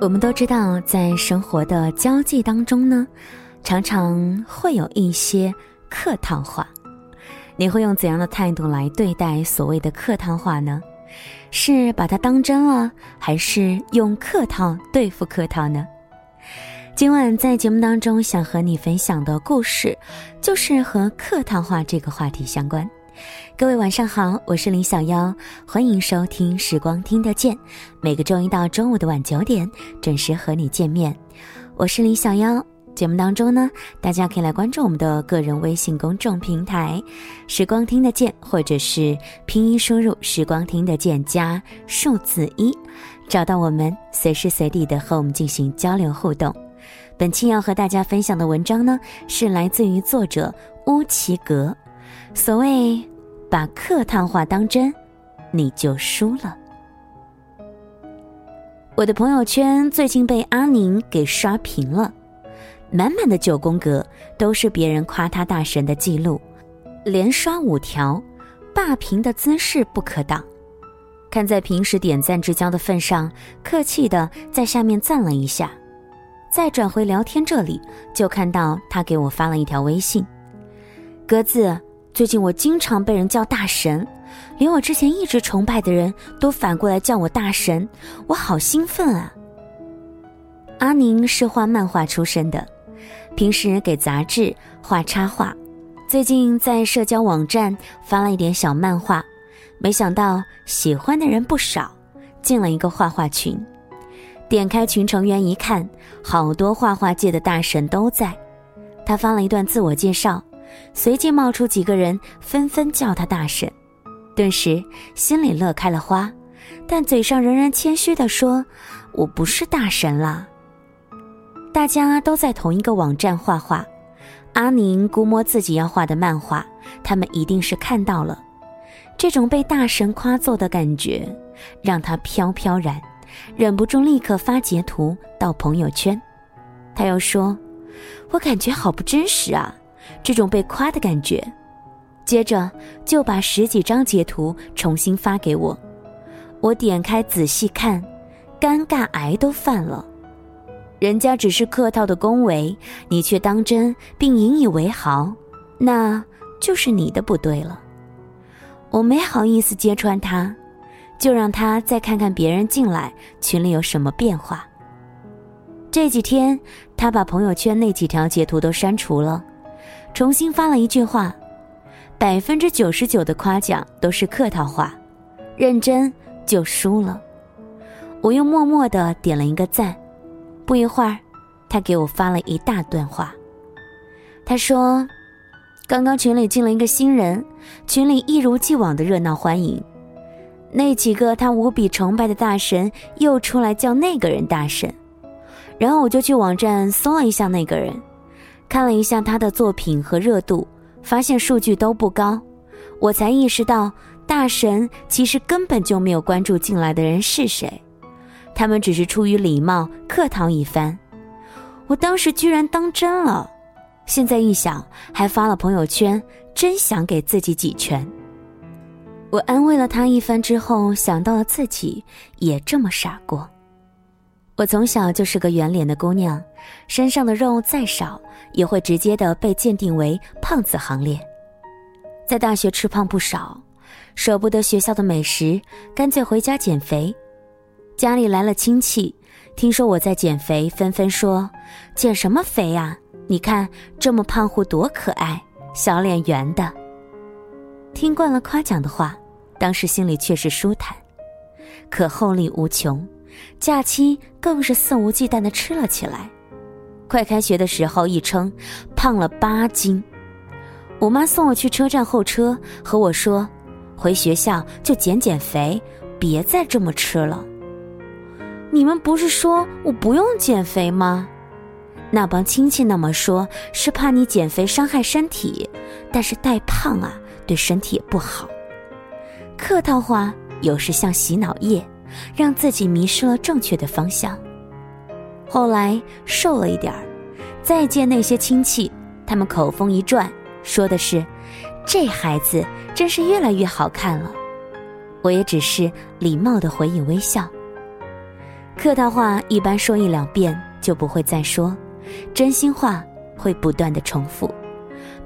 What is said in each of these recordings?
我们都知道，在生活的交际当中呢，常常会有一些客套话。你会用怎样的态度来对待所谓的客套话呢？是把它当真了，还是用客套对付客套呢？今晚在节目当中想和你分享的故事，就是和客套话这个话题相关。各位晚上好，我是林小妖，欢迎收听《时光听得见》，每个周一到周五的晚九点准时和你见面。我是林小妖，节目当中呢，大家可以来关注我们的个人微信公众平台“时光听得见”，或者是拼音输入“时光听得见”加数字一，找到我们，随时随地的和我们进行交流互动。本期要和大家分享的文章呢，是来自于作者乌奇格。所谓把客套话当真，你就输了。我的朋友圈最近被阿宁给刷屏了，满满的九宫格都是别人夸他大神的记录，连刷五条，霸屏的姿势不可挡。看在平时点赞之交的份上，客气的在下面赞了一下，再转回聊天这里，就看到他给我发了一条微信，格子。最近我经常被人叫大神，连我之前一直崇拜的人都反过来叫我大神，我好兴奋啊！阿宁是画漫画出身的，平时给杂志画插画，最近在社交网站发了一点小漫画，没想到喜欢的人不少，进了一个画画群。点开群成员一看，好多画画界的大神都在。他发了一段自我介绍。随即冒出几个人，纷纷叫他大神，顿时心里乐开了花，但嘴上仍然谦虚地说：“我不是大神啦。”大家都在同一个网站画画，阿宁估摸自己要画的漫画，他们一定是看到了。这种被大神夸作的感觉，让他飘飘然，忍不住立刻发截图到朋友圈。他又说：“我感觉好不真实啊。”这种被夸的感觉，接着就把十几张截图重新发给我。我点开仔细看，尴尬癌都犯了。人家只是客套的恭维，你却当真并引以为豪，那就是你的不对了。我没好意思揭穿他，就让他再看看别人进来群里有什么变化。这几天，他把朋友圈那几条截图都删除了。重新发了一句话，百分之九十九的夸奖都是客套话，认真就输了。我又默默的点了一个赞，不一会儿，他给我发了一大段话。他说：“刚刚群里进了一个新人，群里一如既往的热闹欢迎，那几个他无比崇拜的大神又出来叫那个人大神，然后我就去网站搜了一下那个人。”看了一下他的作品和热度，发现数据都不高，我才意识到大神其实根本就没有关注进来的人是谁，他们只是出于礼貌客套一番。我当时居然当真了，现在一想还发了朋友圈，真想给自己几拳。我安慰了他一番之后，想到了自己也这么傻过。我从小就是个圆脸的姑娘，身上的肉再少，也会直接的被鉴定为胖子行列。在大学吃胖不少，舍不得学校的美食，干脆回家减肥。家里来了亲戚，听说我在减肥，纷纷说：“减什么肥呀？你看这么胖乎多可爱，小脸圆的。”听惯了夸奖的话，当时心里却是舒坦，可后力无穷。假期更是肆无忌惮的吃了起来，快开学的时候一称，胖了八斤。我妈送我去车站候车，和我说：“回学校就减减肥，别再这么吃了。”你们不是说我不用减肥吗？那帮亲戚那么说，是怕你减肥伤害身体，但是带胖啊，对身体也不好。客套话有时像洗脑液。让自己迷失了正确的方向。后来瘦了一点儿，再见那些亲戚，他们口风一转，说的是：“这孩子真是越来越好看了。”我也只是礼貌的回以微笑。客套话一般说一两遍就不会再说，真心话会不断的重复。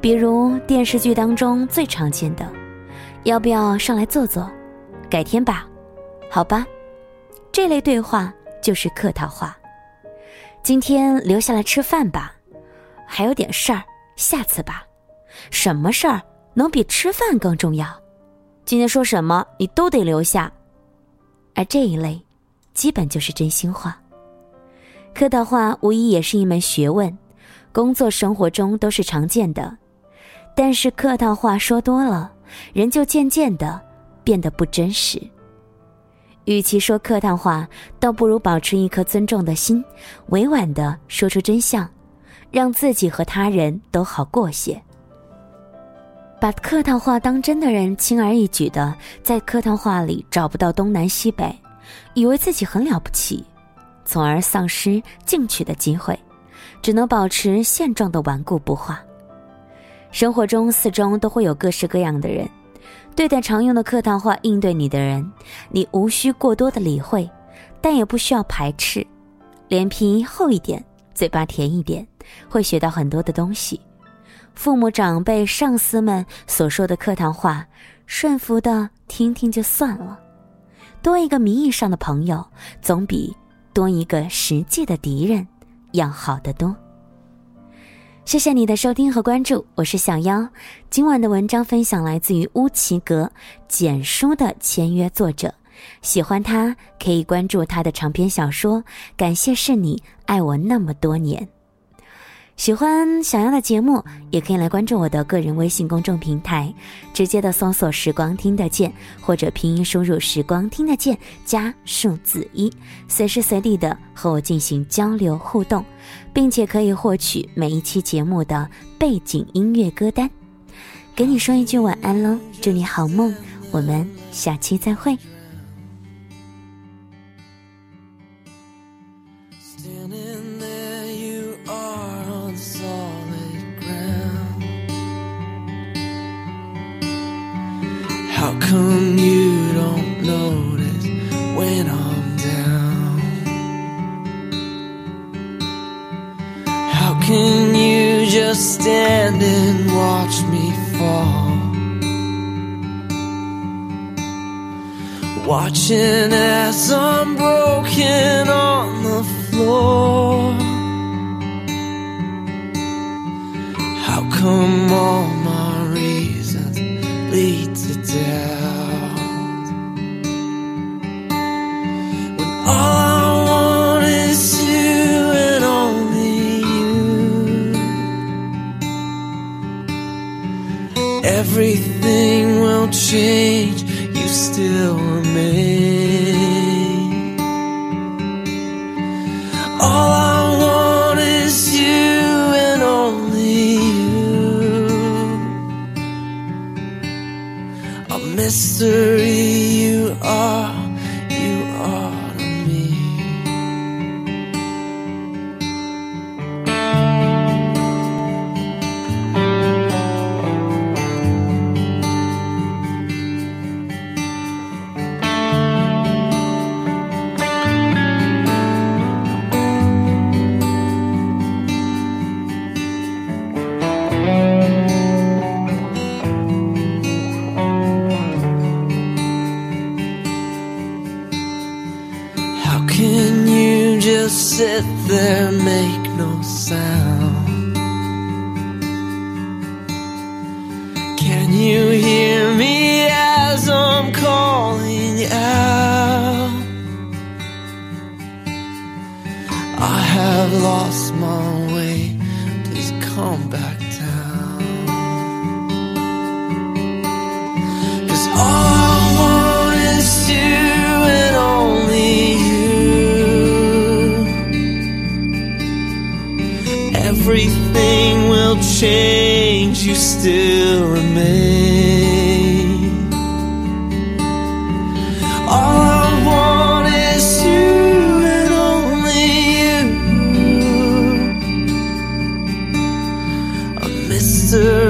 比如电视剧当中最常见的，要不要上来坐坐？改天吧，好吧。这类对话就是客套话。今天留下来吃饭吧，还有点事儿，下次吧。什么事儿能比吃饭更重要？今天说什么你都得留下。而这一类，基本就是真心话。客套话无疑也是一门学问，工作生活中都是常见的。但是客套话说多了，人就渐渐的变得不真实。与其说客套话，倒不如保持一颗尊重的心，委婉的说出真相，让自己和他人都好过些。把客套话当真的人，轻而易举的在客套话里找不到东南西北，以为自己很了不起，从而丧失进取的机会，只能保持现状的顽固不化。生活中四周都会有各式各样的人。对待常用的客套话应对你的人，你无需过多的理会，但也不需要排斥。脸皮厚一点，嘴巴甜一点，会学到很多的东西。父母、长辈、上司们所说的客套话，顺服的听听就算了。多一个名义上的朋友，总比多一个实际的敌人要好得多。谢谢你的收听和关注，我是小妖。今晚的文章分享来自于乌奇格简书的签约作者，喜欢他可以关注他的长篇小说。感谢是你爱我那么多年。喜欢小妖的节目，也可以来关注我的个人微信公众平台，直接的搜索“时光听得见”或者拼音输入“时光听得见”加数字一，随时随地的和我进行交流互动，并且可以获取每一期节目的背景音乐歌单。给你说一句晚安喽，祝你好梦，我们下期再会。Watching as I'm broken on the floor. How come all my reasons lead to doubt? When all I want is you and only you. Everything will change, you still remain. All I want is you and only you. A mystery sit there, make no sound? Everything will change, you still remain. All I want is you and only you. A mystery